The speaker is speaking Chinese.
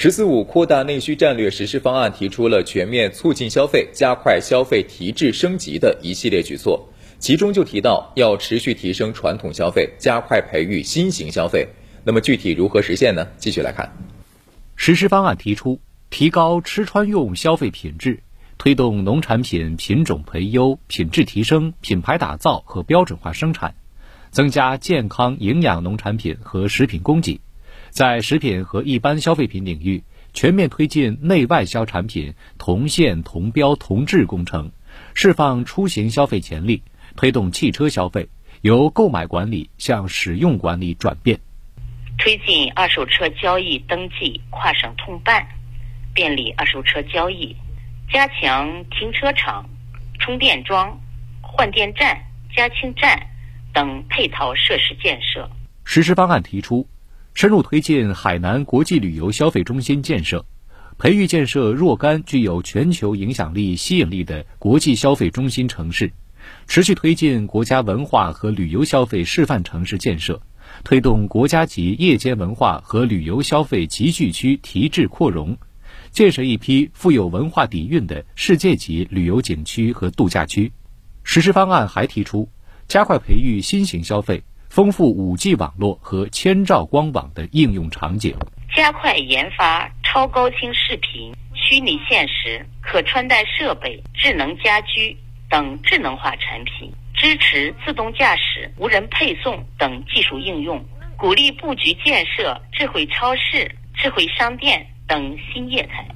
“十四五”扩大内需战略实施方案提出了全面促进消费、加快消费提质升级的一系列举措，其中就提到要持续提升传统消费，加快培育新型消费。那么具体如何实现呢？继续来看。实施方案提出，提高吃穿用消费品质，推动农产品品种培优、品质提升、品牌打造和标准化生产，增加健康营养农产品和食品供给。在食品和一般消费品领域，全面推进内外销产品同线同标同质工程，释放出行消费潜力，推动汽车消费由购买管理向使用管理转变，推进二手车交易登记跨省通办，便利二手车交易，加强停车场、充电桩、换电站、加氢站等配套设施建设。实施方案提出。深入推进海南国际旅游消费中心建设，培育建设若干具有全球影响力、吸引力的国际消费中心城市，持续推进国家文化和旅游消费示范城市建设，推动国家级夜间文化和旅游消费集聚区提质扩容，建设一批富有文化底蕴的世界级旅游景区和度假区。实施方案还提出，加快培育新型消费。丰富 5G 网络和千兆光网的应用场景，加快研发超高清视频、虚拟现实、可穿戴设备、智能家居等智能化产品，支持自动驾驶、无人配送等技术应用，鼓励布局建设智慧超市、智慧商店等新业态。